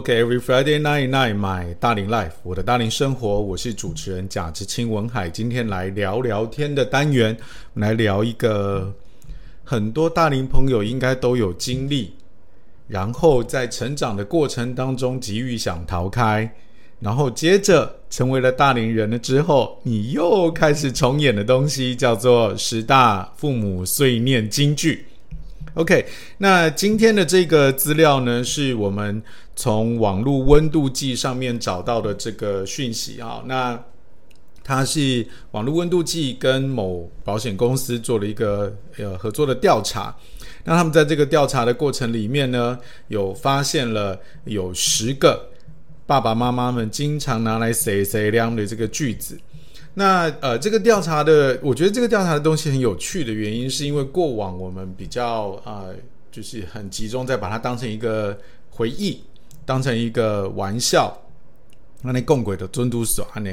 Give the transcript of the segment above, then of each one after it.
OK，Every、Friday night night my 大龄 life，我的大龄生活，我是主持人贾志清文海。今天来聊聊天的单元，我们来聊一个很多大龄朋友应该都有经历，然后在成长的过程当中急于想逃开，然后接着成为了大龄人了之后，你又开始重演的东西，叫做十大父母碎念金句。OK，那今天的这个资料呢，是我们从网络温度计上面找到的这个讯息啊。那它是网络温度计跟某保险公司做了一个呃合作的调查。那他们在这个调查的过程里面呢，有发现了有十个爸爸妈妈们经常拿来碎碎念的这个句子。那呃，这个调查的，我觉得这个调查的东西很有趣的原因，是因为过往我们比较呃，就是很集中在把它当成一个回忆，当成一个玩笑，那那共轨的尊嘟耍呢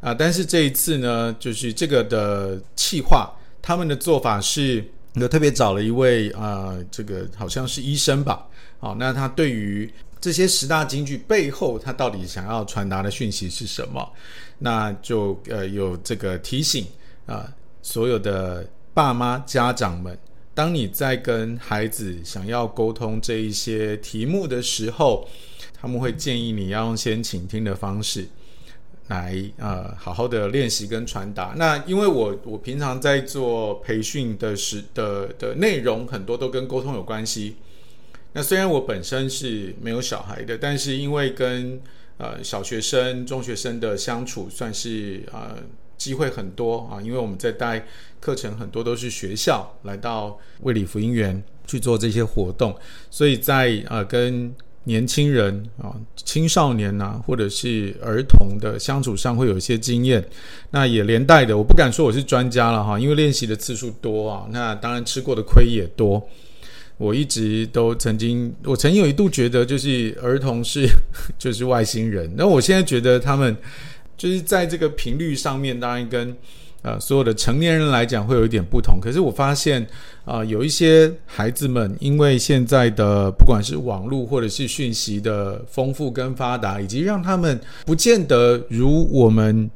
啊，但是这一次呢，就是这个的企划，他们的做法是，有特别找了一位啊、呃，这个好像是医生吧，好，那他对于。这些十大金句背后，他到底想要传达的讯息是什么？那就呃有这个提醒啊、所有的爸妈家长们，当你在跟孩子想要沟通这一些题目的时候，他们会建议你要用先倾听的方式来呃好好的练习跟传达。那因为我我平常在做培训的时的的内容很多都跟沟通有关系。那虽然我本身是没有小孩的，但是因为跟呃小学生、中学生的相处算是呃机会很多啊，因为我们在带课程很多都是学校来到卫理福音园去做这些活动，所以在呃跟年轻人啊、青少年呐、或者是儿童的相处上会有一些经验。那也连带的，我不敢说我是专家了哈，因为练习的次数多啊，那当然吃过的亏也多。我一直都曾经，我曾经有一度觉得，就是儿童是 就是外星人。那我现在觉得他们就是在这个频率上面，当然跟呃所有的成年人来讲会有一点不同。可是我发现啊、有一些孩子们，因为现在的不管是网络或者是讯息的丰富跟发达，以及让他们不见得如我们。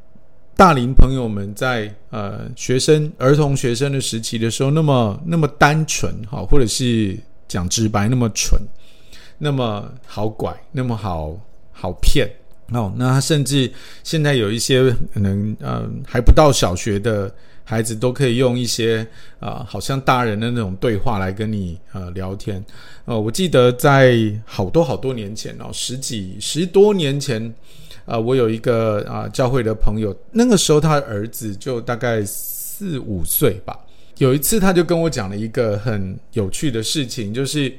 大龄朋友们在呃学生儿童学生的时期的时候，那么那么单纯哈，或者是讲直白，那么蠢，那么好拐，那么好好骗哦。那甚至现在有一些可能呃还不到小学的孩子，都可以用一些啊、好像大人的那种对话来跟你呃聊天。呃，我记得在好多好多年前哦，十几十多年前。啊、我有一个啊、教会的朋友，那个时候他儿子就大概四五岁吧。有一次，他就跟我讲了一个很有趣的事情，就是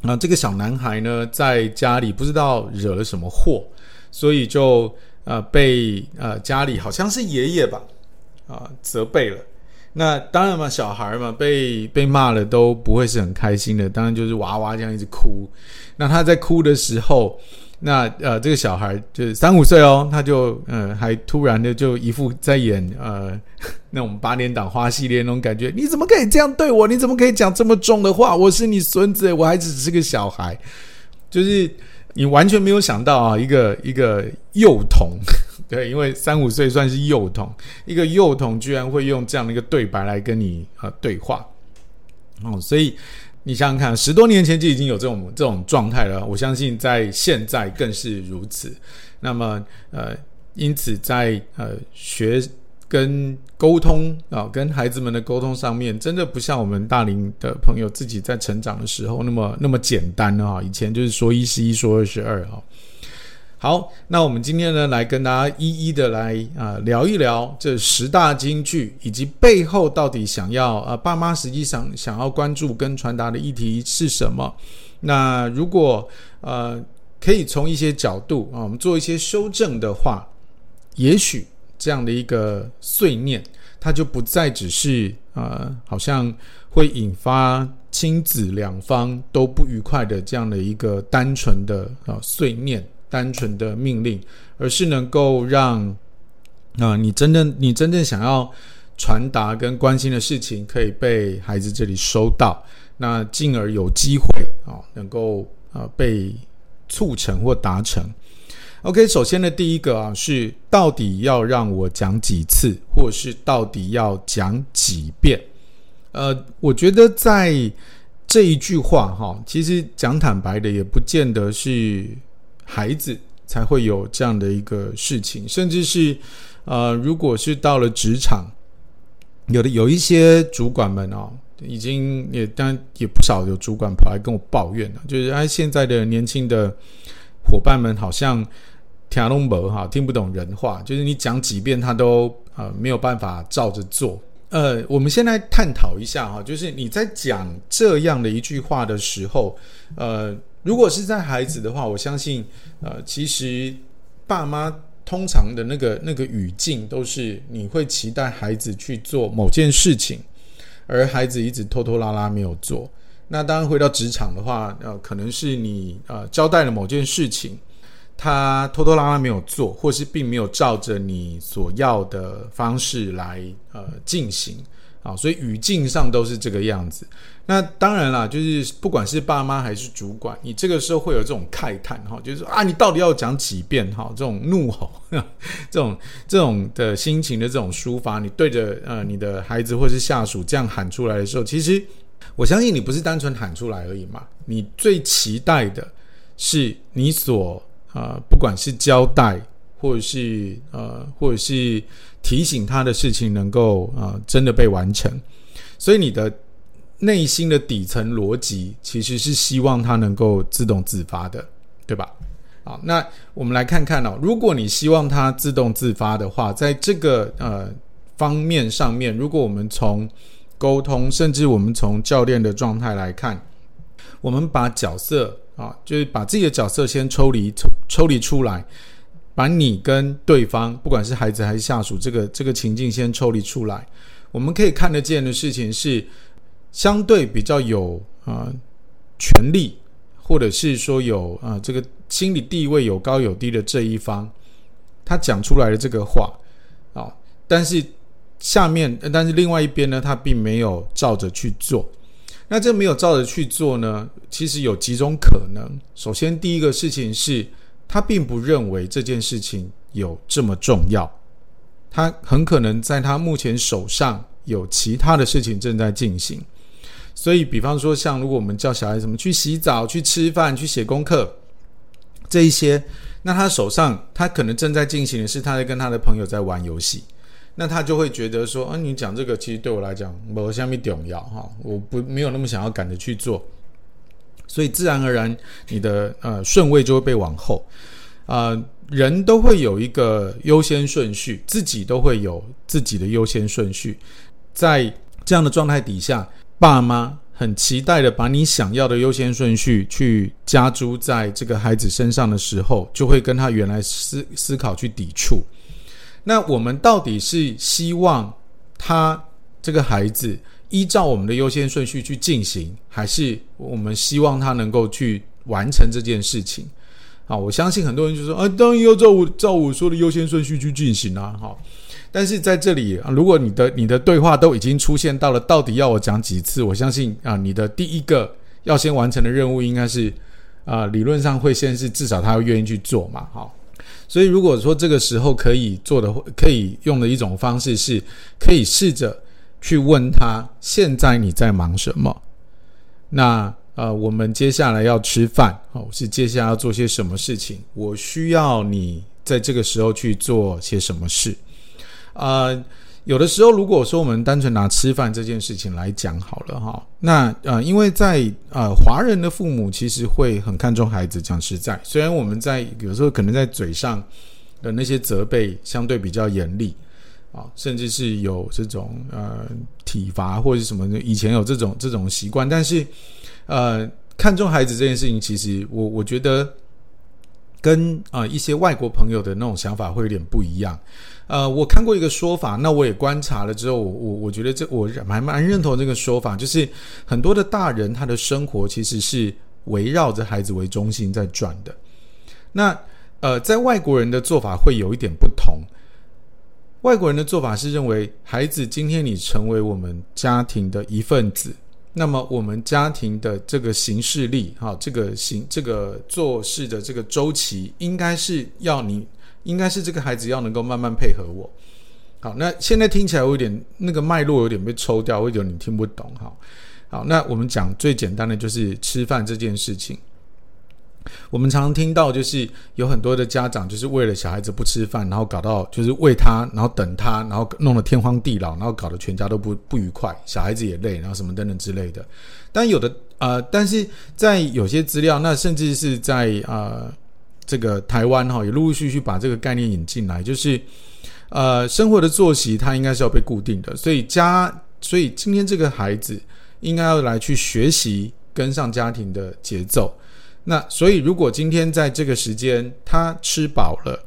啊、这个小男孩呢在家里不知道惹了什么祸，所以就呃被呃家里好像是爷爷吧啊、责备了。那当然嘛，小孩嘛被被骂了都不会是很开心的，当然就是哇哇这样一直哭。那他在哭的时候。那呃，这个小孩就是三五岁哦，他就呃，还突然的就一副在演呃 那种八点档花系列那种感觉。你怎么可以这样对我？你怎么可以讲这么重的话？我是你孙子，我还只是个小孩。就是你完全没有想到啊，一个一个幼童，对，因为三五岁算是幼童，一个幼童居然会用这样的一个对白来跟你呃对话哦，所以。你想想看，十多年前就已经有这种这种状态了，我相信在现在更是如此。那么，呃，因此在呃学跟沟通啊，跟孩子们的沟通上面，真的不像我们大龄的朋友自己在成长的时候那么那么简单啊。以前就是说一是一，说二是二啊。好，那我们今天呢，来跟大家一一的来啊、聊一聊这十大金句，以及背后到底想要啊、爸妈实际上想要关注跟传达的议题是什么？那如果呃可以从一些角度啊，我们做一些修正的话，也许这样的一个碎念，它就不再只是呃好像会引发亲子两方都不愉快的这样的一个单纯的啊、碎念。单纯的命令，而是能够让啊、你真正你真正想要传达跟关心的事情，可以被孩子这里收到，那进而有机会啊、能够啊、被促成或达成。OK，首先的第一个啊，是到底要让我讲几次，或是到底要讲几遍？呃，我觉得在这一句话哈，其实讲坦白的，也不见得是孩子才会有这样的一个事情，甚至是呃，如果是到了职场，有的有一些主管们哦，已经也当然也不少有主管跑来跟我抱怨了，就是哎，现在的年轻的伙伴们好像。听拢无哈，听不懂人话，就是你讲几遍他都呃没有办法照着做。呃，我们先来探讨一下哈，就是你在讲这样的一句话的时候，呃，如果是在孩子的话，我相信呃，其实爸妈通常的那个那个语境都是你会期待孩子去做某件事情，而孩子一直拖拖拉拉没有做。那当然回到职场的话，呃，可能是你呃交代了某件事情。他拖拖拉拉没有做，或是并没有照着你所要的方式来呃进行啊，所以语境上都是这个样子。那当然啦，就是不管是爸妈还是主管，你这个时候会有这种慨叹哈，就是说啊，你到底要讲几遍哈？这种怒吼，这种这种的心情的这种抒发，你对着呃你的孩子或是下属这样喊出来的时候，其实我相信你不是单纯喊出来而已嘛，你最期待的是你所。呃，不管是交代，或者是呃，或者是提醒他的事情能够呃真的被完成，所以你的内心的底层逻辑其实是希望他能够自动自发的，对吧？好，那我们来看看哦，如果你希望他自动自发的话，在这个呃方面上面，如果我们从沟通，甚至我们从教练的状态来看，我们把角色。啊，就是把自己的角色先抽离抽抽离出来，把你跟对方，不管是孩子还是下属，这个这个情境先抽离出来。我们可以看得见的事情是，相对比较有啊、权力，或者是说有啊、这个心理地位有高有低的这一方，他讲出来的这个话啊，但是下面，但是另外一边呢，他并没有照着去做。那这没有照着去做呢？其实有几种可能。首先，第一个事情是，他并不认为这件事情有这么重要。他很可能在他目前手上有其他的事情正在进行。所以，比方说，像如果我们叫小孩什么去洗澡、去吃饭、去写功课这一些，那他手上他可能正在进行的是他在跟他的朋友在玩游戏。那他就会觉得说，啊，你讲这个其实对我来讲没有什么重要哈，我不没有那么想要赶着去做，所以自然而然你的呃顺位就会被往后，啊、呃，人都会有一个优先顺序，自己都会有自己的优先顺序，在这样的状态底下，爸妈很期待的把你想要的优先顺序去加诸在这个孩子身上的时候，就会跟他原来思思考去抵触。那我们到底是希望他这个孩子依照我们的优先顺序去进行，还是我们希望他能够去完成这件事情？好，我相信很多人就说啊，当然要照我照我说的优先顺序去进行啊。好，但是在这里，如果你的你的对话都已经出现到了，到底要我讲几次？我相信啊，你的第一个要先完成的任务应该是啊，理论上会先是至少他要愿意去做嘛。好。所以，如果说这个时候可以做的，可以用的一种方式是，可以试着去问他：现在你在忙什么？那呃，我们接下来要吃饭，哦，是接下来要做些什么事情？我需要你在这个时候去做些什么事？呃。有的时候，如果说我们单纯拿吃饭这件事情来讲好了哈，那呃，因为在呃华人的父母其实会很看重孩子，讲实在，虽然我们在有时候可能在嘴上的那些责备相对比较严厉啊，甚至是有这种呃体罚或者什么的，以前有这种这种习惯，但是呃看重孩子这件事情，其实我我觉得跟啊、呃、一些外国朋友的那种想法会有点不一样。呃，我看过一个说法，那我也观察了之后，我我我觉得这我蛮蛮认同这个说法，就是很多的大人他的生活其实是围绕着孩子为中心在转的。那呃，在外国人的做法会有一点不同。外国人的做法是认为，孩子今天你成为我们家庭的一份子，那么我们家庭的这个行事力，哈，这个行这个做事的这个周期，应该是要你，应该是这个孩子要能够慢慢配合我。好，那现在听起来我有点那个脉络有点被抽掉，会有点你听不懂，哈。好，那我们讲最简单的就是吃饭这件事情。我们常常听到，就是有很多的家长，就是为了小孩子不吃饭，然后搞到就是喂他，然后等他，然后弄得天荒地老，然后搞得全家都不不愉快，小孩子也累，然后什么等等之类的。但有的呃，但是在有些资料，那甚至是在呃这个台湾哈，也陆陆续续把这个概念引进来，就是呃生活的作息它应该是要被固定的，所以家，所以今天这个孩子应该要来去学习跟上家庭的节奏。那所以，如果今天在这个时间他吃饱了，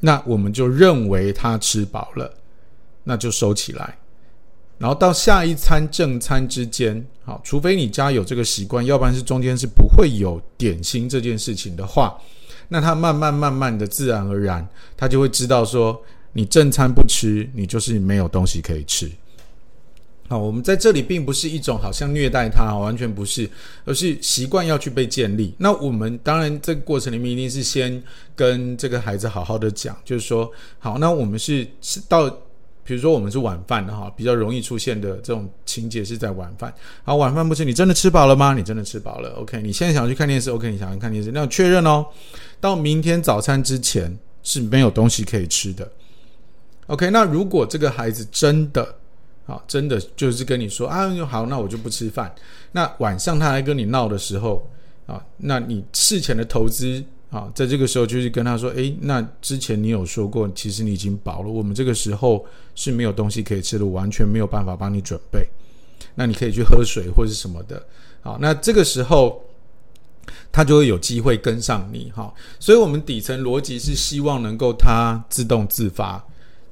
那我们就认为他吃饱了，那就收起来。然后到下一餐正餐之间，好，除非你家有这个习惯，要不然是中间是不会有点心这件事情的话，那他慢慢慢慢的自然而然，他就会知道说，你正餐不吃，你就是没有东西可以吃。好，我们在这里并不是一种好像虐待他，完全不是，而是习惯要去被建立。那我们当然这个过程里面一定是先跟这个孩子好好的讲，就是说，好，那我们是是到，比如说我们是晚饭的哈，比较容易出现的这种情节是在晚饭。好，晚饭不吃，你真的吃饱了吗？你真的吃饱了？OK，你现在想要去看电视？OK，你想要看电视？那我确认哦，到明天早餐之前是没有东西可以吃的。OK，那如果这个孩子真的好，真的就是跟你说啊，好，那我就不吃饭。那晚上他还跟你闹的时候啊，那你事前的投资啊，在这个时候就是跟他说，诶，那之前你有说过，其实你已经饱了，我们这个时候是没有东西可以吃的，完全没有办法帮你准备。那你可以去喝水或是什么的。好，那这个时候他就会有机会跟上你。哈，所以我们底层逻辑是希望能够他自动自发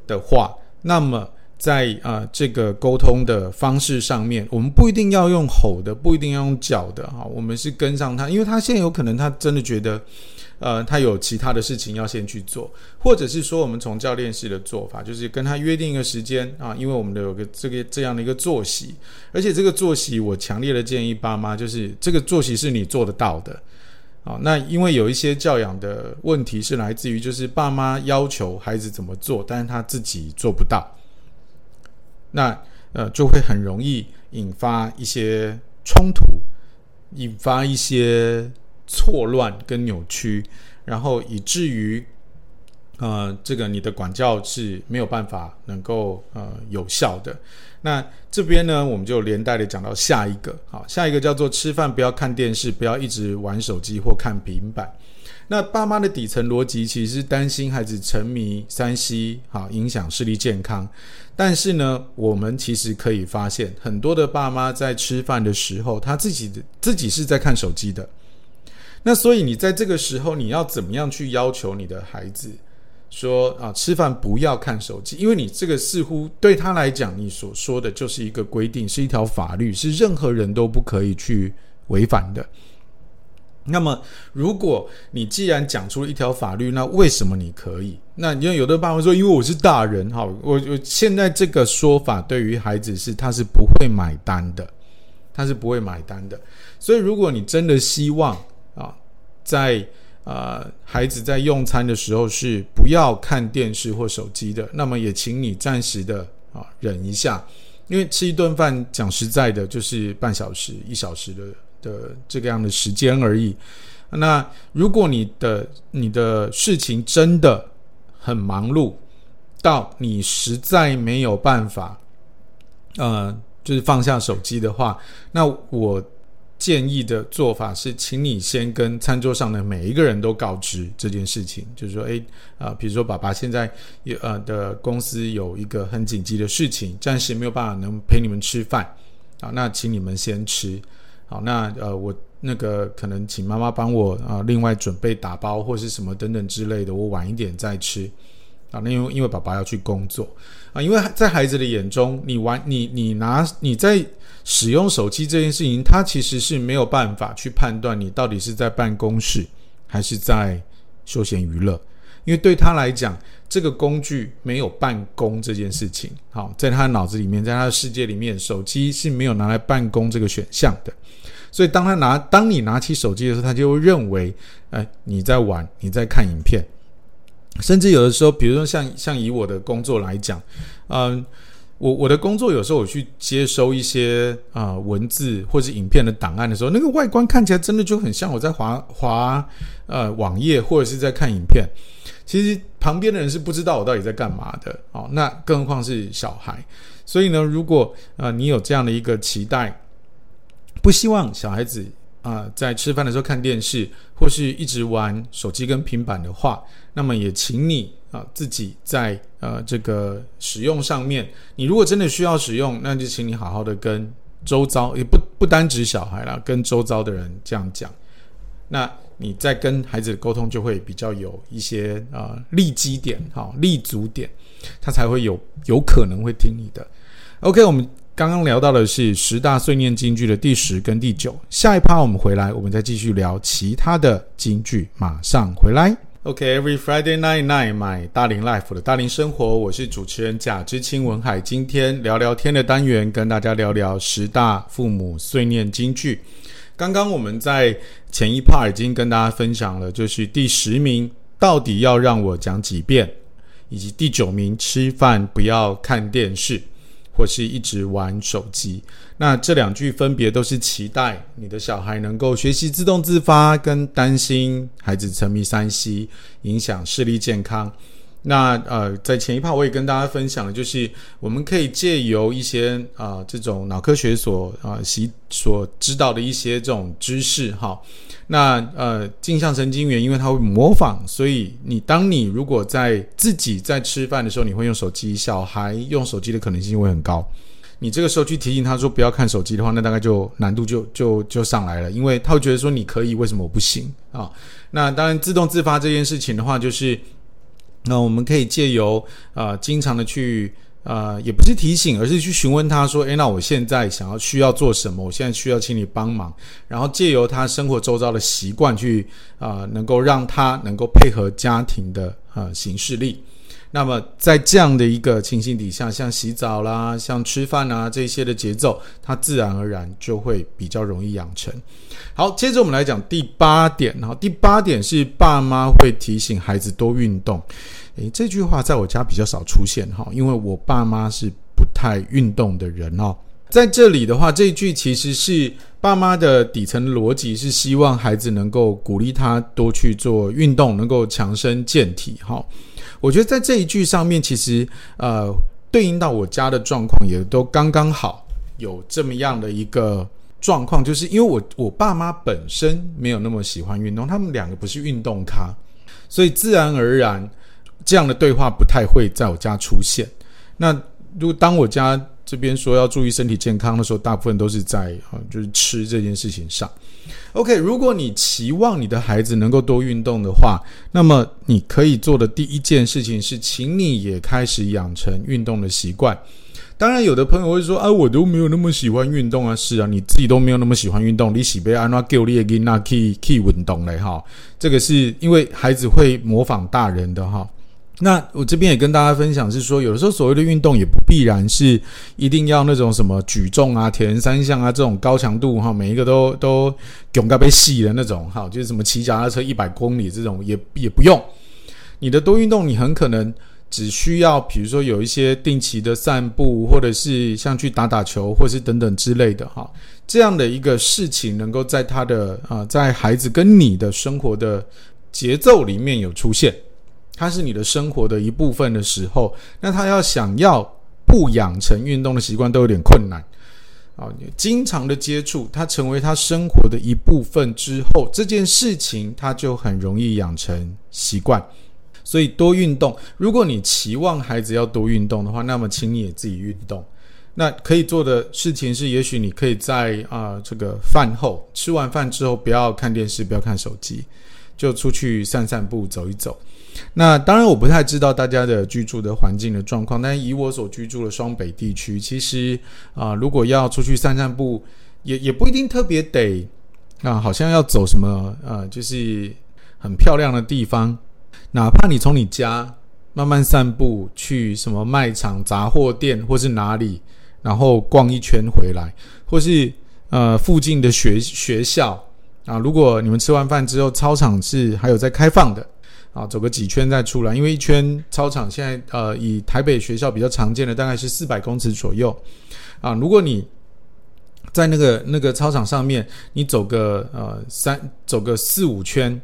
的话，那么。在啊、这个沟通的方式上面，我们不一定要用吼的，不一定要用叫的哈。我们是跟上他，因为他现在有可能他真的觉得，呃，他有其他的事情要先去做，或者是说，我们从教练式的做法，就是跟他约定一个时间啊，因为我们的有个这个这样的一个作息，而且这个作息，我强烈的建议爸妈，就是这个作息是你做得到的啊。那因为有一些教养的问题是来自于，就是爸妈要求孩子怎么做，但是他自己做不到。那呃，就会很容易引发一些冲突，引发一些错乱跟扭曲，然后以至于呃，这个你的管教是没有办法能够呃有效的。那这边呢，我们就连带的讲到下一个，好，下一个叫做吃饭不要看电视，不要一直玩手机或看平板。那爸妈的底层逻辑其实是担心孩子沉迷三 C，好，影响视力健康。但是呢，我们其实可以发现，很多的爸妈在吃饭的时候，他自己自己是在看手机的。那所以你在这个时候，你要怎么样去要求你的孩子说啊，吃饭不要看手机？因为你这个似乎对他来讲，你所说的就是一个规定，是一条法律，是任何人都不可以去违反的。那么，如果你既然讲出了一条法律，那为什么你可以？那因为有的爸妈说，因为我是大人，哈，我我现在这个说法对于孩子是他是不会买单的，他是不会买单的。所以，如果你真的希望啊，在啊、呃、孩子在用餐的时候是不要看电视或手机的，那么也请你暂时的啊忍一下，因为吃一顿饭讲实在的，就是半小时一小时的。的这个样的时间而已。那如果你的你的事情真的很忙碌，到你实在没有办法，呃，就是放下手机的话，那我建议的做法是，请你先跟餐桌上的每一个人都告知这件事情，就是说，诶，啊、比如说爸爸现在有呃的公司有一个很紧急的事情，暂时没有办法能陪你们吃饭，啊，那请你们先吃。好，那呃，我那个可能请妈妈帮我啊、另外准备打包或是什么等等之类的，我晚一点再吃。啊，那因为因为爸爸要去工作啊，因为在孩子的眼中，你玩你你拿你在使用手机这件事情，他其实是没有办法去判断你到底是在办公室还是在休闲娱乐。因为对他来讲，这个工具没有办公这件事情。好，在他的脑子里面，在他的世界里面，手机是没有拿来办公这个选项的。所以，当他拿，当你拿起手机的时候，他就会认为，哎，你在玩，你在看影片。甚至有的时候，比如说像像以我的工作来讲，嗯，我我的工作有时候我去接收一些啊、文字或者影片的档案的时候，那个外观看起来真的就很像我在滑滑呃网页或者是在看影片。其实旁边的人是不知道我到底在干嘛的哦，那更何况是小孩。所以呢，如果呃你有这样的一个期待，不希望小孩子啊、在吃饭的时候看电视或是一直玩手机跟平板的话，那么也请你啊、自己在呃这个使用上面，你如果真的需要使用，那就请你好好的跟周遭，也不不单指小孩啦，跟周遭的人这样讲。那你在跟孩子的沟通就会比较有一些、呃、立基点，哈、立足点，他才会有有可能会听你的。OK，我们刚刚聊到的是十大碎念金句的第十跟第九，下一趴我们回来，我们再继续聊其他的金句，马上回来。OK，Every、Friday night night，my 大龄 life 的大龄生活，我是主持人贾之清文海，今天聊聊天的单元，跟大家聊聊十大父母碎念金句。刚刚我们在前一 part 已经跟大家分享了，就是第十名到底要让我讲几遍，以及第九名吃饭不要看电视或是一直玩手机。那这两句分别都是期待你的小孩能够学习自动自发，跟担心孩子沉迷三 C，影响视力健康。那呃，在前一趴我也跟大家分享了，就是我们可以借由一些啊、这种脑科学所啊习、所知道的一些这种知识哈。那呃镜像神经元因为它会模仿，所以你当你如果在自己在吃饭的时候你会用手机，小孩用手机的可能性会很高。你这个时候去提醒他说不要看手机的话，那大概就难度就就就上来了，因为他会觉得说你可以，为什么我不行啊？那当然自动自发这件事情的话，就是。那我们可以借由啊、呃，经常的去啊、呃，也不是提醒，而是去询问他说：“诶，那我现在想要需要做什么？我现在需要请你帮忙。”然后借由他生活周遭的习惯去啊、能够让他能够配合家庭的啊、呃、行事力。那么在这样的一个情形底下，像洗澡啦、像吃饭啊这些的节奏，它自然而然就会比较容易养成。好，接着我们来讲第八点。哈，第八点是爸妈会提醒孩子多运动。诶，这句话在我家比较少出现哈，因为我爸妈是不太运动的人哦。在这里的话，这一句其实是爸妈的底层逻辑是希望孩子能够鼓励他多去做运动，能够强身健体。哈。我觉得在这一句上面，其实呃，对应到我家的状况也都刚刚好，有这么样的一个状况，就是因为我我爸妈本身没有那么喜欢运动，他们两个不是运动咖，所以自然而然这样的对话不太会在我家出现。那如果当我家这边说要注意身体健康的时候，大部分都是在啊，就是吃这件事情上。OK，如果你期望你的孩子能够多运动的话，那么你可以做的第一件事情是，请你也开始养成运动的习惯。当然，有的朋友会说：“啊，我都没有那么喜欢运动啊。”是啊，你自己都没有那么喜欢运动，你喜被安娜给你给那可以可以运动嘞哈。这个是因为孩子会模仿大人的哈。那我这边也跟大家分享是说，有的时候所谓的运动也不必然是一定要那种什么举重啊、铁人三项啊这种高强度哈，每一个都都勇敢被细的那种哈，就是什么骑脚踏车一百公里这种也也不用。你的多运动，你很可能只需要，比如说有一些定期的散步，或者是像去打打球，或是等等之类的哈，这样的一个事情，能够在他的啊，在孩子跟你的生活的节奏里面有出现。它是你的生活的一部分的时候，那他要想要不养成运动的习惯都有点困难啊！你经常的接触，它成为他生活的一部分之后，这件事情他就很容易养成习惯。所以多运动，如果你期望孩子要多运动的话，那么请你也自己运动。那可以做的事情是，也许你可以在啊这个饭后吃完饭之后，不要看电视，不要看手机，就出去散散步，走一走。那当然，我不太知道大家的居住的环境的状况，但是以我所居住的双北地区，其实啊、如果要出去散散步，也也不一定特别得啊，好像要走什么呃，就是很漂亮的地方。哪怕你从你家慢慢散步去什么卖场、杂货店或是哪里，然后逛一圈回来，或是呃附近的学学校啊，如果你们吃完饭之后操场是还有在开放的啊，走个几圈再出来，因为一圈操场现在呃以台北学校比较常见的大概是四百公尺左右啊，如果你在那个那个操场上面，你走个呃三走个四五圈，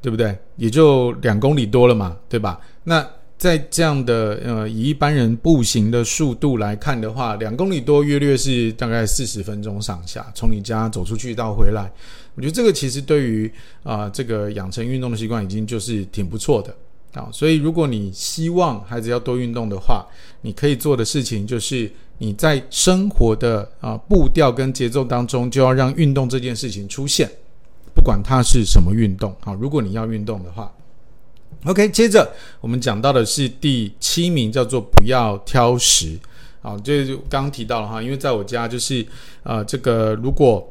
对不对？也就两公里多了嘛，对吧？那在这样的呃以一般人步行的速度来看的话，两公里多约略是大概四十分钟上下，从你家走出去到回来，我觉得这个其实对于啊、这个养成运动的习惯已经就是挺不错的啊。所以如果你希望孩子要多运动的话，你可以做的事情就是。你在生活的啊步调跟节奏当中，就要让运动这件事情出现，不管它是什么运动啊。如果你要运动的话，OK。接着我们讲到的是第七名，叫做不要挑食。啊，这就刚刚提到了哈，因为在我家就是啊，这个如果。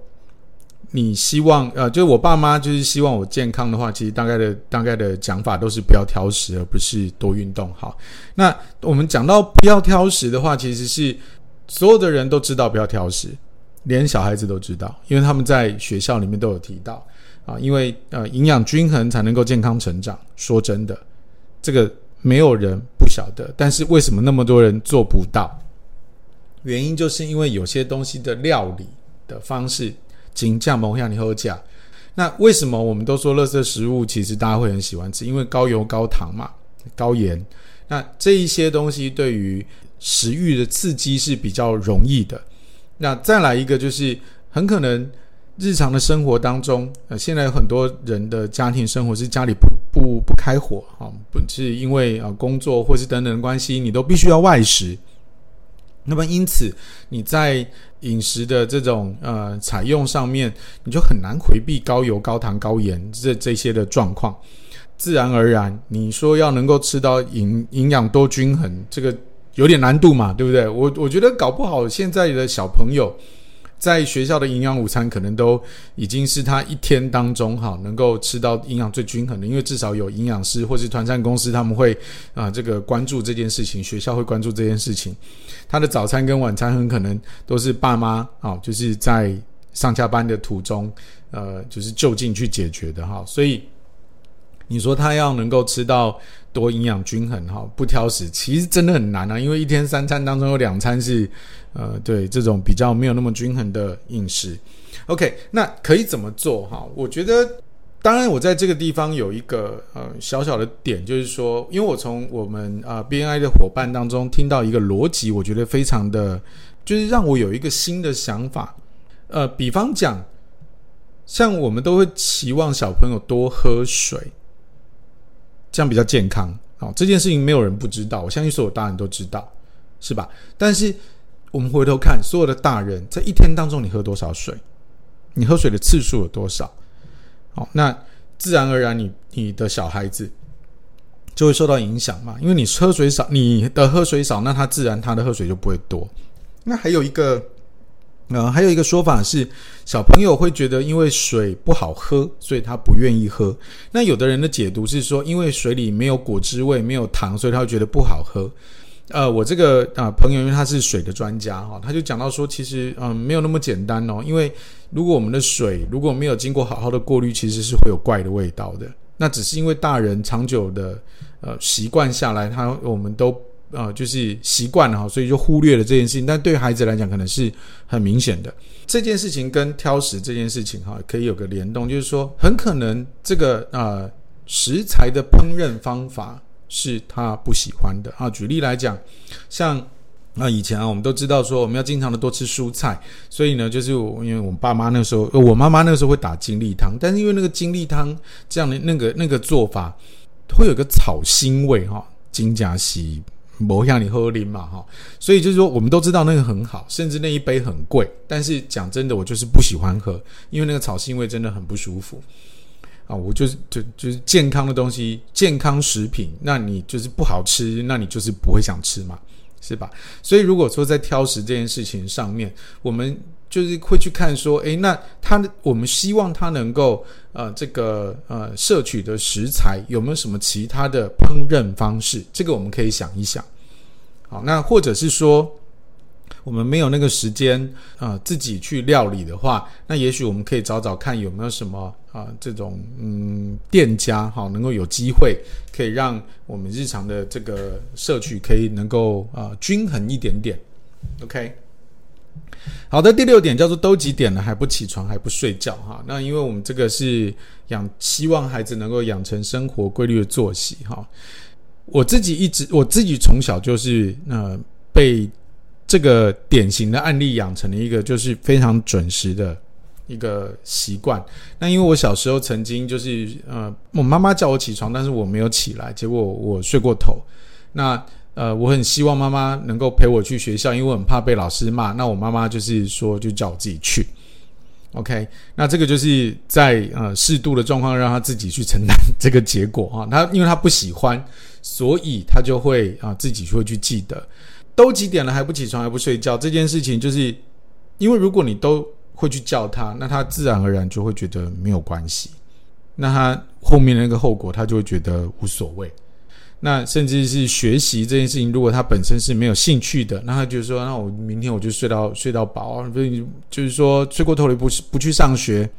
你希望呃，就是我爸妈就是希望我健康的话，其实大概的大概的讲法都是不要挑食，而不是多运动。好，那我们讲到不要挑食的话，其实是所有的人都知道不要挑食，连小孩子都知道，因为他们在学校里面都有提到啊，因为呃营养均衡才能够健康成长。说真的，这个没有人不晓得，但是为什么那么多人做不到？原因就是因为有些东西的料理的方式。金酱蒙像你喝讲，那为什么我们都说垃圾食物其实大家会很喜欢吃？因为高油、高糖嘛，高盐。那这一些东西对于食欲的刺激是比较容易的。那再来一个就是很可能日常的生活当中，呃，现在有很多人的家庭生活是家里不不不开火啊，不是因为啊工作或是等等关系，你都必须要外食。那么因此你在饮食的这种呃采用上面，你就很难回避高油、高糖、高盐这这些的状况。自然而然，你说要能够吃到营营养多均衡，这个有点难度嘛，对不对？我我觉得搞不好现在的小朋友。在学校的营养午餐可能都已经是他一天当中哈能够吃到营养最均衡的，因为至少有营养师或是团餐公司他们会啊这个关注这件事情，学校会关注这件事情。他的早餐跟晚餐很可能都是爸妈啊，就是在上下班的途中，呃，就是就近去解决的哈。所以你说他要能够吃到多营养均衡哈，不挑食，其实真的很难啊，因为一天三餐当中有两餐是。呃，对这种比较没有那么均衡的饮食，OK，那可以怎么做哈？我觉得，当然我在这个地方有一个呃小小的点，就是说，因为我从我们啊、BNI 的伙伴当中听到一个逻辑，我觉得非常的，就是让我有一个新的想法。呃，比方讲，像我们都会期望小朋友多喝水，这样比较健康。哦，这件事情没有人不知道，我相信所有大人都知道，是吧？但是。我们回头看，所有的大人在一天当中，你喝多少水？你喝水的次数有多少？好，那自然而然你，你你的小孩子就会受到影响嘛。因为你喝水少，你的喝水少，那他自然他的喝水就不会多。那还有一个，呃，还有一个说法是，小朋友会觉得因为水不好喝，所以他不愿意喝。那有的人的解读是说，因为水里没有果汁味，没有糖，所以他会觉得不好喝。呃，我这个啊、朋友，因为他是水的专家哈，他就讲到说，其实嗯、没有那么简单哦，因为如果我们的水如果没有经过好好的过滤，其实是会有怪的味道的。那只是因为大人长久的呃习惯下来，他我们都呃就是习惯了哈，所以就忽略了这件事情。但对孩子来讲，可能是很明显的。这件事情跟挑食这件事情哈，可以有个联动，就是说很可能这个呃食材的烹饪方法。是他不喜欢的啊。举例来讲，像啊以前啊，我们都知道说我们要经常的多吃蔬菜，所以呢，就是因为我爸妈那时候，我妈妈那时候会打精力汤，但是因为那个精力汤这样的那个那个做法，会有个草腥味哈，金加西不像你喝啉嘛哈，所以就是说我们都知道那个很好，甚至那一杯很贵，但是讲真的，我就是不喜欢喝，因为那个草腥味真的很不舒服。啊，我就是就就是健康的东西，健康食品，那你就是不好吃，那你就是不会想吃嘛。是吧？所以如果说在挑食这件事情上面，我们就是会去看说，诶，那他我们希望他能够呃这个呃摄取的食材有没有什么其他的烹饪方式？这个我们可以想一想。好，那或者是说。我们没有那个时间啊、自己去料理的话，那也许我们可以找找看有没有什么啊、这种嗯店家哈、能够有机会可以让我们日常的这个摄取可以能够啊、均衡一点点。OK，好的，第六点叫做都几点了还不起床还不睡觉哈？那因为我们这个是养，希望孩子能够养成生活规律的作息哈。我自己一直我自己从小就是呃被。这个典型的案例养成了一个就是非常准时的一个习惯。那因为我小时候曾经就是呃，我妈妈叫我起床，但是我没有起来，结果我睡过头。那呃，我很希望妈妈能够陪我去学校，因为我很怕被老师骂。那我妈妈就是说，就叫我自己去。OK，那这个就是在呃适度的状况让他自己去承担这个结果啊。他因为他不喜欢，所以他就会啊、自己会去记得。都几点了还不起床还不睡觉这件事情，就是因为如果你都会去叫他，那他自然而然就会觉得没有关系，那他后面的那个后果他就会觉得无所谓。那甚至是学习这件事情，如果他本身是没有兴趣的，那他就说，那我明天我就睡到睡到饱，所以就是说睡过头了不不去上学。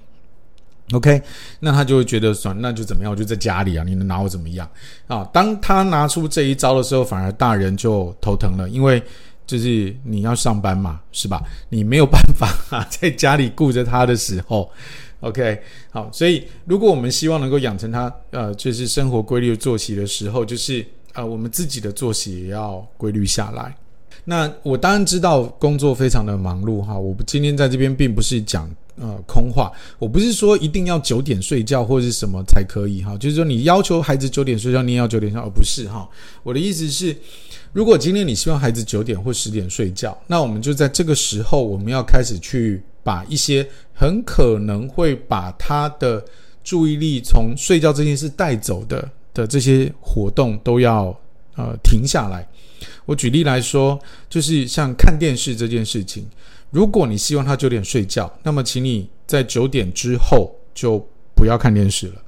OK，那他就会觉得说，那就怎么样？我就在家里啊，你能拿我怎么样啊？当他拿出这一招的时候，反而大人就头疼了，因为就是你要上班嘛，是吧？你没有办法，在家里顾着他的时候，OK，好，所以如果我们希望能够养成他呃，就是生活规律的作息的时候，就是啊、呃，我们自己的作息也要规律下来。那我当然知道工作非常的忙碌哈，我今天在这边并不是讲。呃，空话，我不是说一定要九点睡觉或者是什么才可以哈，就是说你要求孩子九点睡觉，你也要九点睡觉，而不是哈。我的意思是，如果今天你希望孩子九点或十点睡觉，那我们就在这个时候，我们要开始去把一些很可能会把他的注意力从睡觉这件事带走的的这些活动都要呃停下来。我举例来说，就是像看电视这件事情。如果你希望他九点睡觉，那么请你在九点之后就不要看电视了。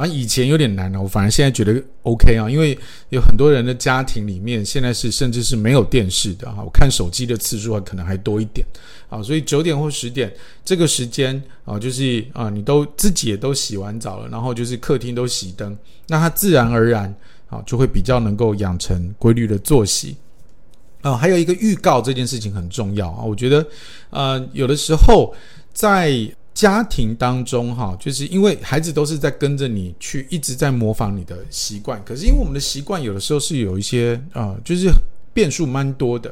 啊，以前有点难了，我反而现在觉得 OK 啊，因为有很多人的家庭里面现在是甚至是没有电视的哈，我看手机的次数可能还多一点啊，所以九点或十点这个时间啊，就是啊，你都自己也都洗完澡了，然后就是客厅都熄灯，那它自然而然啊就会比较能够养成规律的作息。啊、还有一个预告这件事情很重要啊！我觉得，呃，有的时候在家庭当中，哈，就是因为孩子都是在跟着你去，一直在模仿你的习惯。可是因为我们的习惯有的时候是有一些啊、呃，就是变数蛮多的。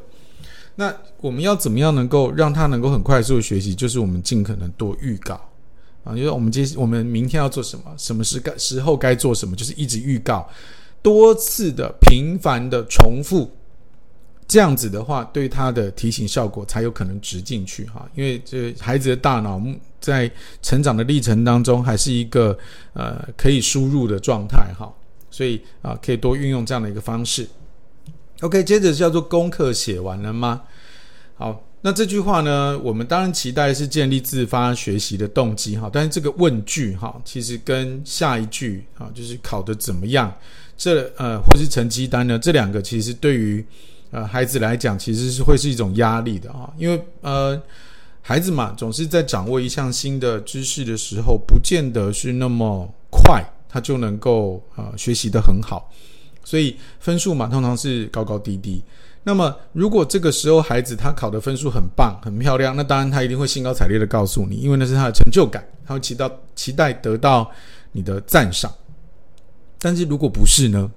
那我们要怎么样能够让他能够很快速的学习？就是我们尽可能多预告啊，就是我们接我们明天要做什么，什么时该时候该做什么，就是一直预告，多次的频繁的重复。这样子的话，对他的提醒效果才有可能植进去哈，因为这孩子的大脑在成长的历程当中还是一个呃可以输入的状态哈，所以啊可以多运用这样的一个方式。OK，接着叫做功课写完了吗？好，那这句话呢，我们当然期待是建立自发学习的动机哈，但是这个问句哈，其实跟下一句啊，就是考得怎么样，这呃或是成绩单呢，这两个其实对于呃，孩子来讲，其实是会是一种压力的啊，因为呃，孩子嘛，总是在掌握一项新的知识的时候，不见得是那么快，他就能够呃学习得很好，所以分数嘛，通常是高高低低。那么，如果这个时候孩子他考的分数很棒、很漂亮，那当然他一定会兴高采烈地告诉你，因为那是他的成就感，他会期待期待得到你的赞赏。但是如果不是呢？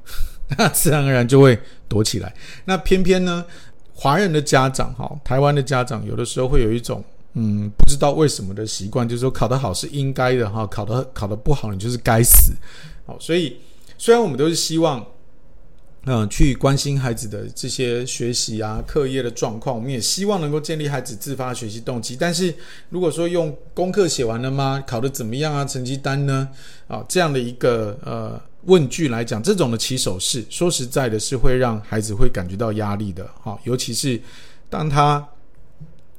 那自然而然就会躲起来。那偏偏呢，华人的家长哈，台湾的家长有的时候会有一种嗯，不知道为什么的习惯，就是说考得好是应该的哈，考得考得不好你就是该死。好，所以虽然我们都是希望嗯去关心孩子的这些学习啊、课业的状况，我们也希望能够建立孩子自发学习动机。但是如果说用功课写完了吗？考得怎么样啊？成绩单呢？啊，这样的一个呃。问句来讲，这种的起手式，说实在的，是会让孩子会感觉到压力的，哈，尤其是当他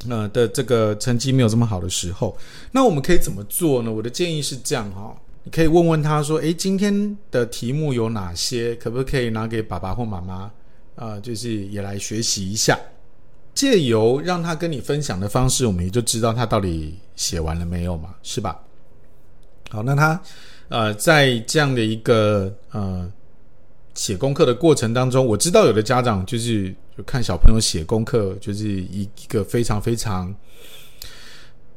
呃的这个成绩没有这么好的时候，那我们可以怎么做呢？我的建议是这样，哈，你可以问问他说，诶，今天的题目有哪些？可不可以拿给爸爸或妈妈，呃，就是也来学习一下，借由让他跟你分享的方式，我们也就知道他到底写完了没有嘛，是吧？好，那他。呃，在这样的一个呃写功课的过程当中，我知道有的家长就是就看小朋友写功课，就是一一个非常非常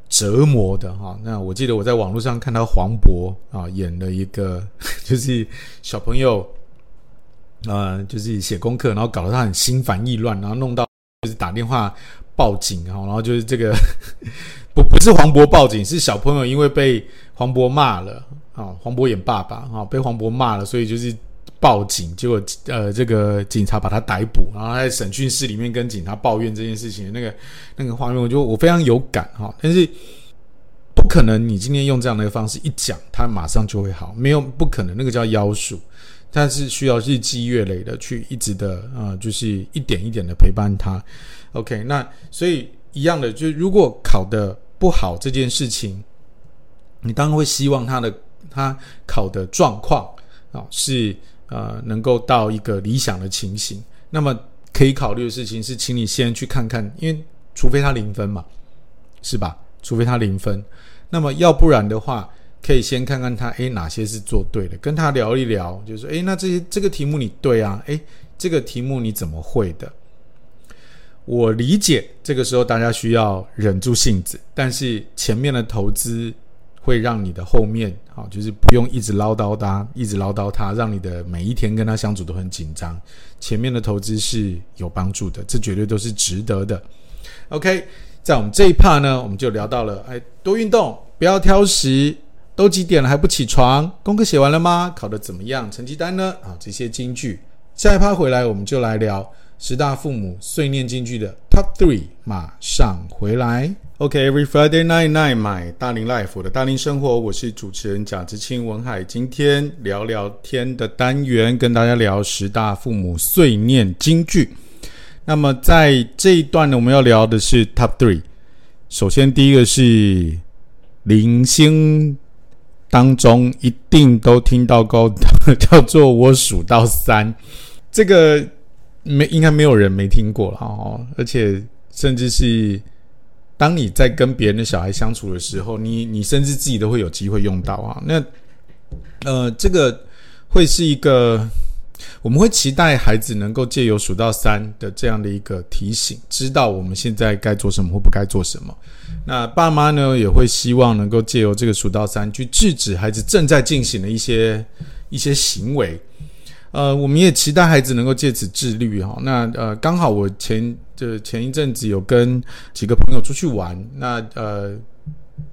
折磨的哈。那我记得我在网络上看到黄渤啊演了一个，就是小朋友呃就是写功课，然后搞得他很心烦意乱，然后弄到就是打电话报警，然后然后就是这个不不是黄渤报警，是小朋友因为被黄渤骂了。啊，黄渤演爸爸啊，被黄渤骂了，所以就是报警，结果呃，这个警察把他逮捕，然后在审讯室里面跟警察抱怨这件事情，那个那个画面，我就我非常有感哈。但是不可能，你今天用这样的方式一讲，他马上就会好，没有不可能，那个叫妖术，但是需要日积月累的去一直的啊、就是一点一点的陪伴他。OK，那所以一样的，就如果考的不好这件事情，你当然会希望他的。他考的状况啊，是呃能够到一个理想的情形，那么可以考虑的事情是，请你先去看看，因为除非他零分嘛，是吧？除非他零分，那么要不然的话，可以先看看他，诶，哪些是做对的，跟他聊一聊，就是说，诶，那这些这个题目你对啊，诶，这个题目你怎么会的？我理解这个时候大家需要忍住性子，但是前面的投资。会让你的后面啊，就是不用一直唠叨他，一直唠叨他，让你的每一天跟他相处都很紧张。前面的投资是有帮助的，这绝对都是值得的。OK，在我们这一 part 呢，我们就聊到了，哎，多运动，不要挑食，都几点了还不起床？功课写完了吗？考得怎么样？成绩单呢？啊，这些金句。下一趴回来，我们就来聊十大父母碎念金句的 Top Three，马上回来。OK，Every、Friday night night，my 大龄 life，我的大龄生活，我是主持人贾志清文海。今天聊聊天的单元，跟大家聊十大父母碎念金句。那么在这一段呢，我们要聊的是 Top Three。首先，第一个是零星当中一定都听到过的，叫做“我数到三”。这个没应该没有人没听过了哦，而且甚至是。当你在跟别人的小孩相处的时候，你你甚至自己都会有机会用到啊。那呃，这个会是一个我们会期待孩子能够借由数到三的这样的一个提醒，知道我们现在该做什么或不该做什么。那爸妈呢也会希望能够借由这个数到三去制止孩子正在进行的一些一些行为。呃，我们也期待孩子能够借此自律哈。那呃，刚好我前就前一阵子有跟几个朋友出去玩，那呃，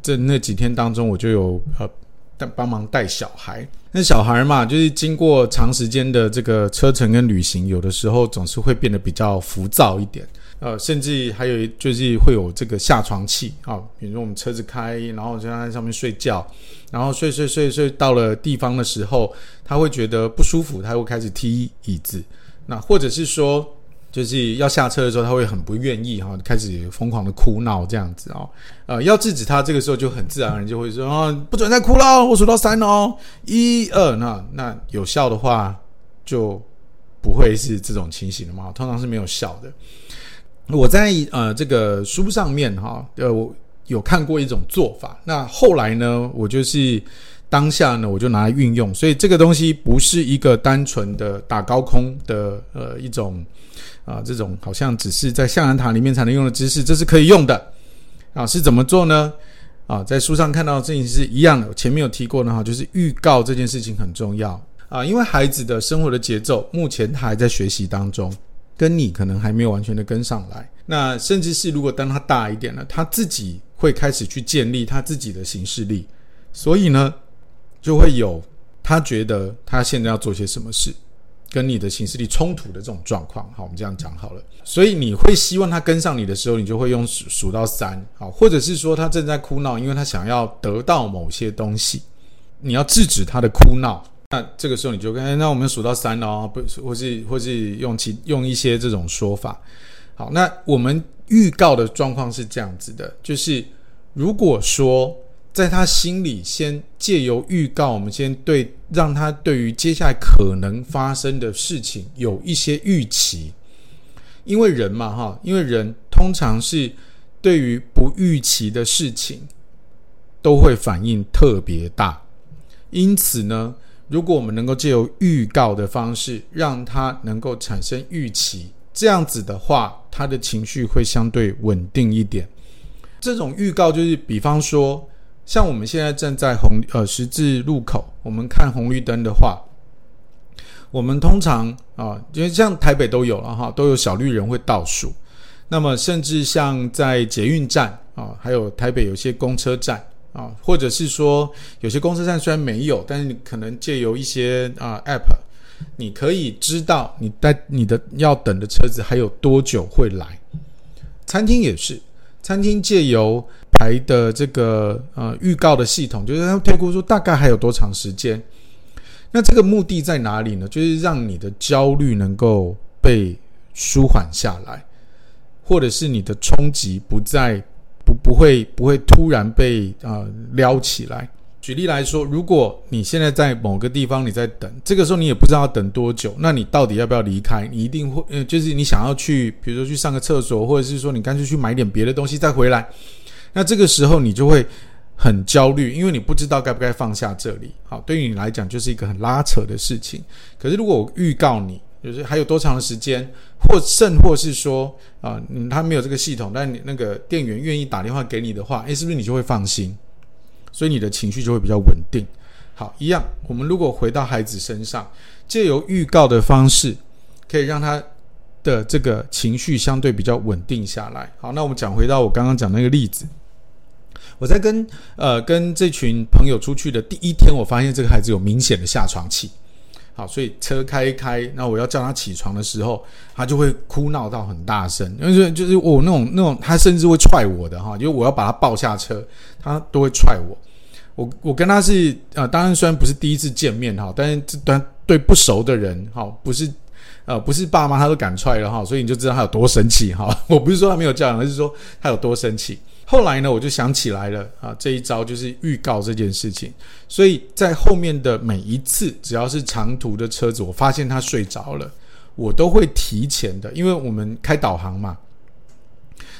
这那几天当中，我就有呃带帮忙带小孩。那小孩嘛，就是经过长时间的这个车程跟旅行，有的时候总是会变得比较浮躁一点。呃，甚至还有就是会有这个下床气啊，比如说我们车子开，然后就在上面睡觉，然后睡睡睡睡到了地方的时候，他会觉得不舒服，他会开始踢椅子。那或者是说，就是要下车的时候，他会很不愿意哈，开始疯狂的哭闹这样子哦。呃，要制止他，这个时候就很自然而然就会说啊，不准再哭了，我数到三哦，一二，那那有效的话就不会是这种情形了嘛，通常是没有效的。我在呃这个书上面哈，呃我有看过一种做法。那后来呢，我就是当下呢，我就拿来运用。所以这个东西不是一个单纯的打高空的呃一种啊、这种好像只是在象牙塔里面才能用的知识，这是可以用的啊。是怎么做呢？啊，在书上看到的事情是一样的。前面有提过的哈，就是预告这件事情很重要啊，因为孩子的生活的节奏目前他还在学习当中。跟你可能还没有完全的跟上来，那甚至是如果当他大一点了，他自己会开始去建立他自己的行事力，所以呢，就会有他觉得他现在要做些什么事，跟你的行事力冲突的这种状况。好，我们这样讲好了。所以你会希望他跟上你的时候，你就会用数数到三，好，或者是说他正在哭闹，因为他想要得到某些东西，你要制止他的哭闹。那这个时候你就跟、那我们数到三哦，不，或是或是用其用一些这种说法。好，那我们预告的状况是这样子的，就是如果说在他心里先借由预告，我们先对让他对于接下来可能发生的事情有一些预期，因为人嘛哈，因为人通常是对于不预期的事情都会反应特别大，因此呢。如果我们能够借由预告的方式，让他能够产生预期，这样子的话，他的情绪会相对稳定一点。这种预告就是，比方说，像我们现在站在红呃十字路口，我们看红绿灯的话，我们通常啊，因为像台北都有了哈，都有小绿人会倒数。那么，甚至像在捷运站啊，还有台北有些公车站。啊，或者是说，有些公车站虽然没有，但是你可能借由一些啊 App，你可以知道你在你的要等的车子还有多久会来。餐厅也是，餐厅借由排的这个呃预告的系统，就是他推估说大概还有多长时间。那这个目的在哪里呢？就是让你的焦虑能够被舒缓下来，或者是你的冲击不再。不会不会突然被啊、呃、撩起来。举例来说，如果你现在在某个地方你在等，这个时候你也不知道要等多久，那你到底要不要离开？你一定会，呃，就是你想要去，比如说去上个厕所，或者是说你干脆去买点别的东西再回来。那这个时候你就会很焦虑，因为你不知道该不该放下这里。好，对于你来讲就是一个很拉扯的事情。可是如果我预告你，就是还有多长的时间，或甚或是说啊、他没有这个系统，但你那个店员愿意打电话给你的话，诶，是不是你就会放心？所以你的情绪就会比较稳定。好，一样，我们如果回到孩子身上，借由预告的方式，可以让他的这个情绪相对比较稳定下来。好，那我们讲回到我刚刚讲那个例子，我在跟呃跟这群朋友出去的第一天，我发现这个孩子有明显的下床气。所以车开一开，那我要叫他起床的时候，他就会哭闹到很大声，因为就是我那种那种，他甚至会踹我的哈，因为我要把他抱下车，他都会踹我。我我跟他是呃，当然虽然不是第一次见面哈，但是这对不熟的人哈，不是呃不是爸妈他都敢踹了哈，所以你就知道他有多生气哈。我不是说他没有教养，而是说他有多生气。后来呢，我就想起来了啊，这一招就是预告这件事情。所以在后面的每一次，只要是长途的车子，我发现他睡着了，我都会提前的，因为我们开导航嘛，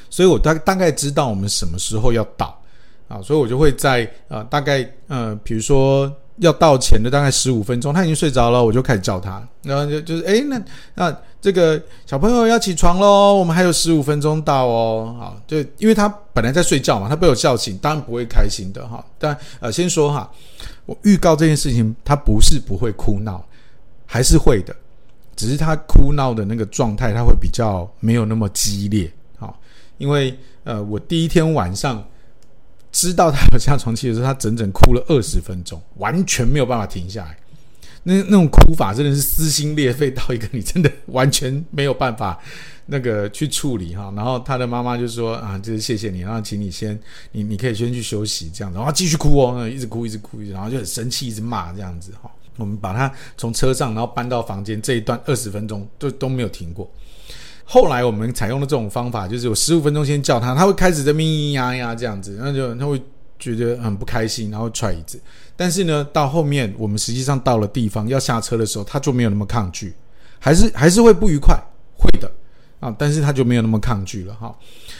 所以我大大概知道我们什么时候要到啊，所以我就会在呃大概呃，比如说。要到前的大概十五分钟，他已经睡着了，我就开始叫他，然后就就是诶，那那这个小朋友要起床喽，我们还有十五分钟到哦，好，就因为他本来在睡觉嘛，他被我叫醒，当然不会开心的哈。但呃，先说哈，我预告这件事情，他不是不会哭闹，还是会的，只是他哭闹的那个状态，他会比较没有那么激烈，好，因为呃，我第一天晚上。知道他有下床气的时候，他整整哭了二十分钟，完全没有办法停下来。那那种哭法真的是撕心裂肺到一个你真的完全没有办法那个去处理哈。然后他的妈妈就说啊，就是谢谢你，然后请你先你你可以先去休息这样子，然后继续哭哦，一直哭一直哭，然后就很生气，一直骂这样子哈。我们把他从车上然后搬到房间这一段二十分钟都都没有停过。后来我们采用的这种方法，就是有十五分钟先叫他，他会开始在咪咿呀呀这样子，然后就他会觉得很不开心，然后踹椅子。但是呢，到后面我们实际上到了地方要下车的时候，他就没有那么抗拒，还是还是会不愉快，会的啊，但是他就没有那么抗拒了哈。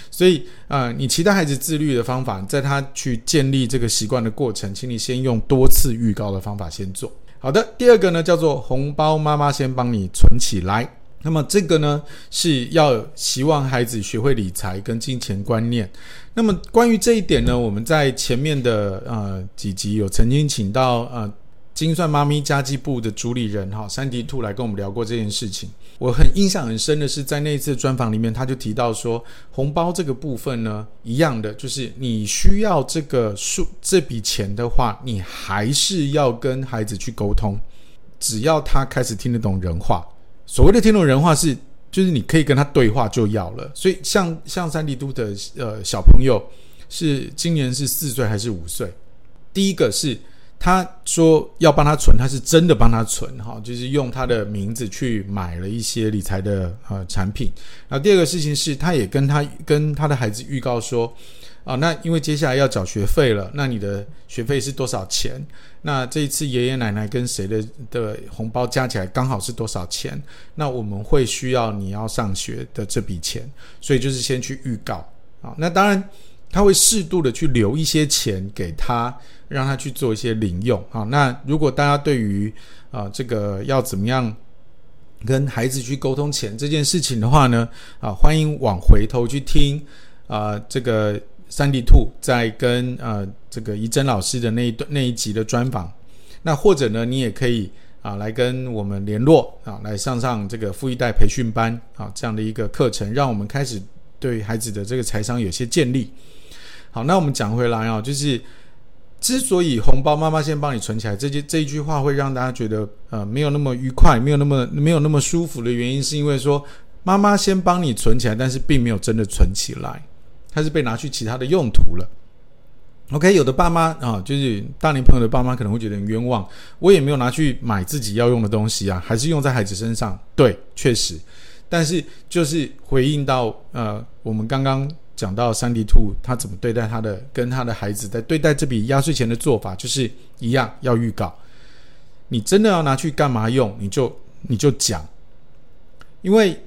所以啊，你期待孩子自律的方法，在他去建立这个习惯的过程，请你先用多次预告的方法先做。好的，第二个呢叫做红包妈妈先帮你存起来。那么这个呢，是要希望孩子学会理财跟金钱观念。那么关于这一点呢，我们在前面的呃几集有曾经请到呃精算妈咪家计部的主理人哈珊迪兔来跟我们聊过这件事情。我很印象很深的是，在那一次专访里面，他就提到说，红包这个部分呢，一样的就是你需要这个数这笔钱的话，你还是要跟孩子去沟通，只要他开始听得懂人话。所谓的听懂人话是，就是你可以跟他对话就要了。所以像像三迪都的呃小朋友是今年是四岁还是五岁？第一个是他说要帮他存，他是真的帮他存哈，就是用他的名字去买了一些理财的呃产品。然后第二个事情是，他也跟他跟他的孩子预告说。啊，那因为接下来要缴学费了，那你的学费是多少钱？那这一次爷爷奶奶跟谁的的红包加起来刚好是多少钱？那我们会需要你要上学的这笔钱，所以就是先去预告啊。那当然他会适度的去留一些钱给他，让他去做一些零用啊。那如果大家对于啊这个要怎么样跟孩子去沟通钱这件事情的话呢，啊，欢迎往回头去听啊这个。三 D 兔在跟呃这个怡珍老师的那一段那一集的专访，那或者呢，你也可以啊来跟我们联络啊，来上上这个富一代培训班啊这样的一个课程，让我们开始对孩子的这个财商有些建立。好，那我们讲回来啊，就是之所以红包妈妈先帮你存起来，这句这一句话会让大家觉得呃没有那么愉快，没有那么没有那么舒服的原因，是因为说妈妈先帮你存起来，但是并没有真的存起来。它是被拿去其他的用途了。OK，有的爸妈啊，就是大龄朋友的爸妈可能会觉得很冤枉，我也没有拿去买自己要用的东西啊，还是用在孩子身上。对，确实，但是就是回应到呃，我们刚刚讲到三 D 兔他怎么对待他的，跟他的孩子在对待这笔压岁钱的做法，就是一样，要预告。你真的要拿去干嘛用，你就你就讲，因为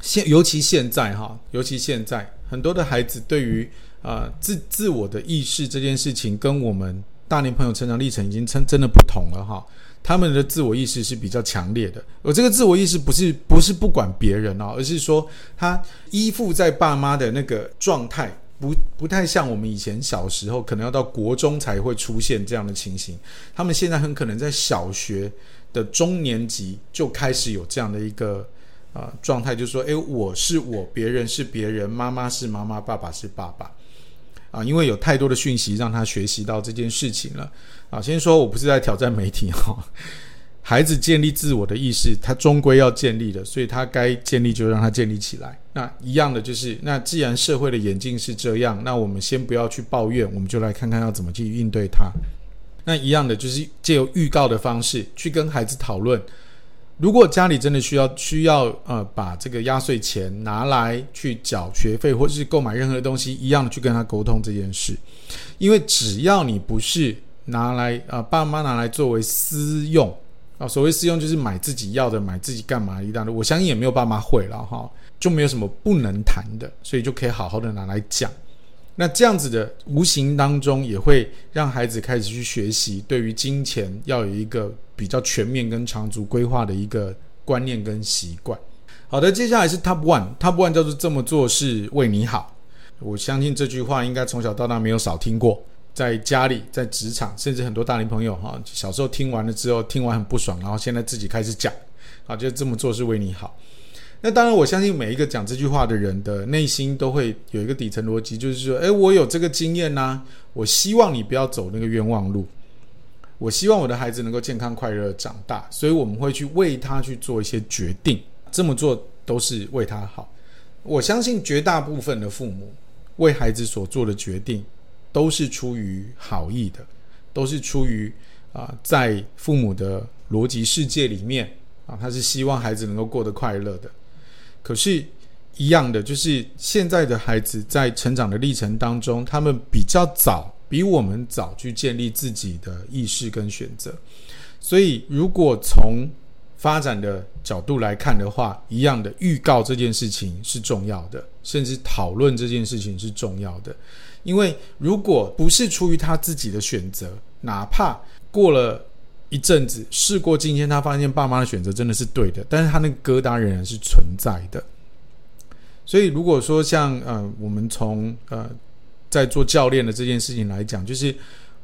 现尤其现在哈，尤其现在。很多的孩子对于啊、自自我的意识这件事情，跟我们大龄朋友成长历程已经真真的不同了哈。他们的自我意识是比较强烈的。我这个自我意识不是不是不管别人哦，而是说他依附在爸妈的那个状态，不不太像我们以前小时候，可能要到国中才会出现这样的情形。他们现在很可能在小学的中年级就开始有这样的一个。啊，状态就是说，诶，我是我，别人是别人，妈妈是妈妈，爸爸是爸爸，啊，因为有太多的讯息让他学习到这件事情了。啊，先说我不是在挑战媒体 哈，孩子建立自我的意识，他终归要建立的，所以他该建立就让他建立起来。那一样的就是，那既然社会的眼镜是这样，那我们先不要去抱怨，我们就来看看要怎么去应对它。那一样的就是借由预告的方式去跟孩子讨论。如果家里真的需要需要呃把这个压岁钱拿来去缴学费或者是购买任何东西，一样的去跟他沟通这件事，因为只要你不是拿来啊、呃、爸妈拿来作为私用啊、所谓私用就是买自己要的，买自己干嘛一样的，我相信也没有爸妈会了哈，就没有什么不能谈的，所以就可以好好的拿来讲。那这样子的无形当中也会让孩子开始去学习，对于金钱要有一个比较全面跟长足规划的一个观念跟习惯。好的，接下来是 Top One，Top One 叫做这么做是为你好。我相信这句话应该从小到大没有少听过，在家里、在职场，甚至很多大龄朋友哈，小时候听完了之后，听完很不爽，然后现在自己开始讲，啊，就这么做是为你好。那当然，我相信每一个讲这句话的人的内心都会有一个底层逻辑，就是说，诶，我有这个经验呐，我希望你不要走那个冤枉路，我希望我的孩子能够健康快乐长大，所以我们会去为他去做一些决定，这么做都是为他好。我相信绝大部分的父母为孩子所做的决定都是出于好意的，都是出于啊，在父母的逻辑世界里面啊，他是希望孩子能够过得快乐的。可是，一样的，就是现在的孩子在成长的历程当中，他们比较早，比我们早去建立自己的意识跟选择。所以，如果从发展的角度来看的话，一样的预告这件事情是重要的，甚至讨论这件事情是重要的。因为如果不是出于他自己的选择，哪怕过了。一阵子，事过境迁，他发现爸妈的选择真的是对的，但是他那个疙瘩仍然是存在的。所以，如果说像呃，我们从呃在做教练的这件事情来讲，就是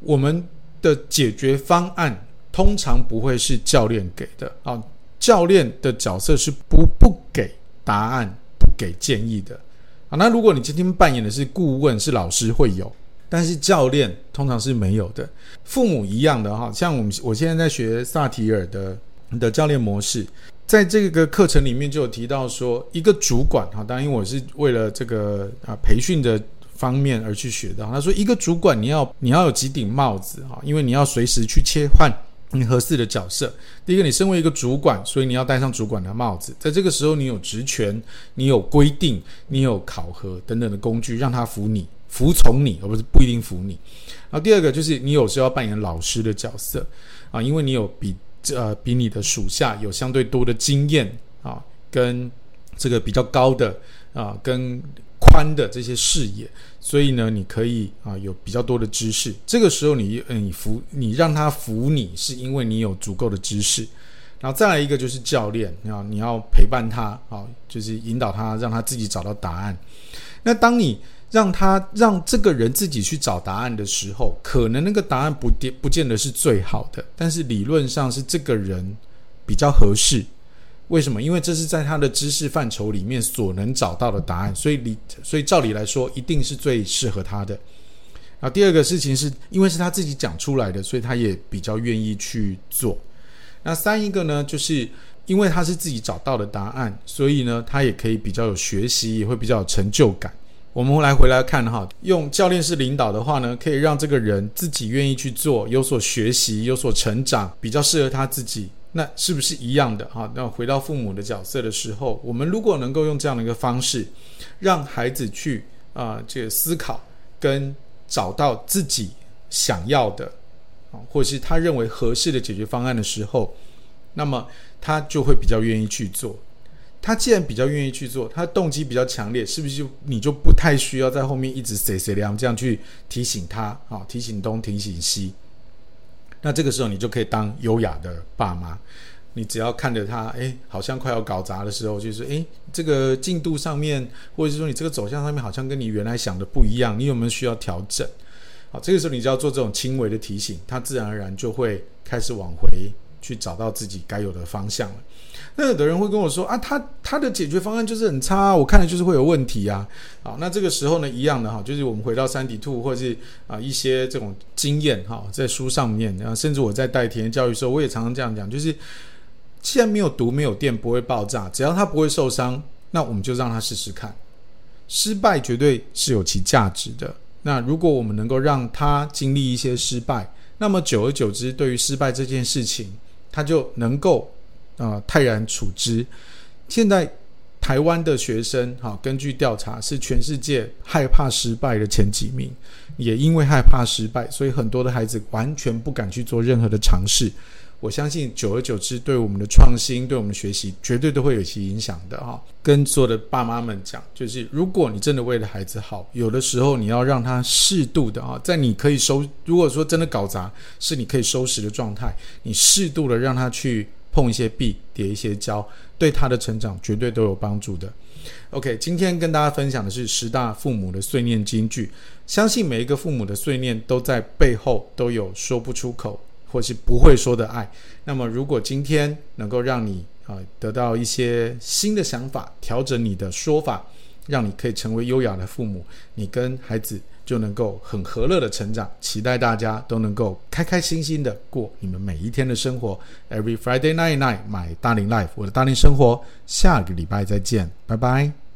我们的解决方案通常不会是教练给的啊，教练的角色是不不给答案、不给建议的啊。那如果你今天扮演的是顾问，是老师，会有。但是教练通常是没有的，父母一样的哈，像我们我现在在学萨提尔的的教练模式，在这个课程里面就有提到说，一个主管哈，当然我是为了这个啊培训的方面而去学到。他说，一个主管你要你要有几顶帽子哈，因为你要随时去切换你合适的角色。第一个，你身为一个主管，所以你要戴上主管的帽子。在这个时候，你有职权，你有规定，你有考核等等的工具，让他服你、服从你，而不是不一定服你。然后第二个就是你有时候要扮演老师的角色啊，因为你有比呃比你的属下有相对多的经验啊，跟这个比较高的啊跟宽的这些视野，所以呢，你可以啊有比较多的知识。这个时候你你服你让他服你，是因为你有足够的知识。然后再来一个就是教练啊，你要陪伴他啊，就是引导他，让他自己找到答案。那当你让他让这个人自己去找答案的时候，可能那个答案不不见得是最好的，但是理论上是这个人比较合适。为什么？因为这是在他的知识范畴里面所能找到的答案，所以理所以照理来说，一定是最适合他的。啊，第二个事情是因为是他自己讲出来的，所以他也比较愿意去做。那三一个呢，就是因为他是自己找到的答案，所以呢，他也可以比较有学习，也会比较有成就感。我们来回来看哈，用教练式领导的话呢，可以让这个人自己愿意去做，有所学习，有所成长，比较适合他自己。那是不是一样的哈？那回到父母的角色的时候，我们如果能够用这样的一个方式，让孩子去啊、这个思考跟找到自己想要的啊，或是他认为合适的解决方案的时候，那么他就会比较愿意去做。他既然比较愿意去做，他动机比较强烈，是不是就你就不太需要在后面一直谁谁凉这样去提醒他啊？提醒东，提醒西。那这个时候你就可以当优雅的爸妈，你只要看着他，哎，好像快要搞砸的时候，就是哎，这个进度上面，或者是说你这个走向上面，好像跟你原来想的不一样，你有没有需要调整？好，这个时候你就要做这种轻微的提醒，他自然而然就会开始往回去找到自己该有的方向了。那有的人会跟我说啊，他他的解决方案就是很差，我看了就是会有问题啊。好，那这个时候呢，一样的哈，就是我们回到三体兔或者是啊一些这种经验哈，在书上面，然后甚至我在带田野教育的时候，我也常常这样讲，就是既然没有毒没有电不会爆炸，只要他不会受伤，那我们就让他试试看。失败绝对是有其价值的。那如果我们能够让他经历一些失败，那么久而久之，对于失败这件事情，他就能够。啊、泰然处之。现在台湾的学生，哈、根据调查是全世界害怕失败的前几名。也因为害怕失败，所以很多的孩子完全不敢去做任何的尝试。我相信，久而久之，对我们的创新，对我们的学习，绝对都会有些影响的哈。跟所有的爸妈们讲，就是如果你真的为了孩子好，有的时候你要让他适度的啊，在你可以收，如果说真的搞砸，是你可以收拾的状态，你适度的让他去。碰一些壁，叠一些胶，对他的成长绝对都有帮助的。OK，今天跟大家分享的是十大父母的碎念金句。相信每一个父母的碎念都在背后都有说不出口或是不会说的爱。那么，如果今天能够让你啊得到一些新的想法，调整你的说法，让你可以成为优雅的父母，你跟孩子。就能够很和乐的成长，期待大家都能够开开心心的过你们每一天的生活。Every Friday night night，my 大龄 life，我的大龄生活，下个礼拜再见，拜拜。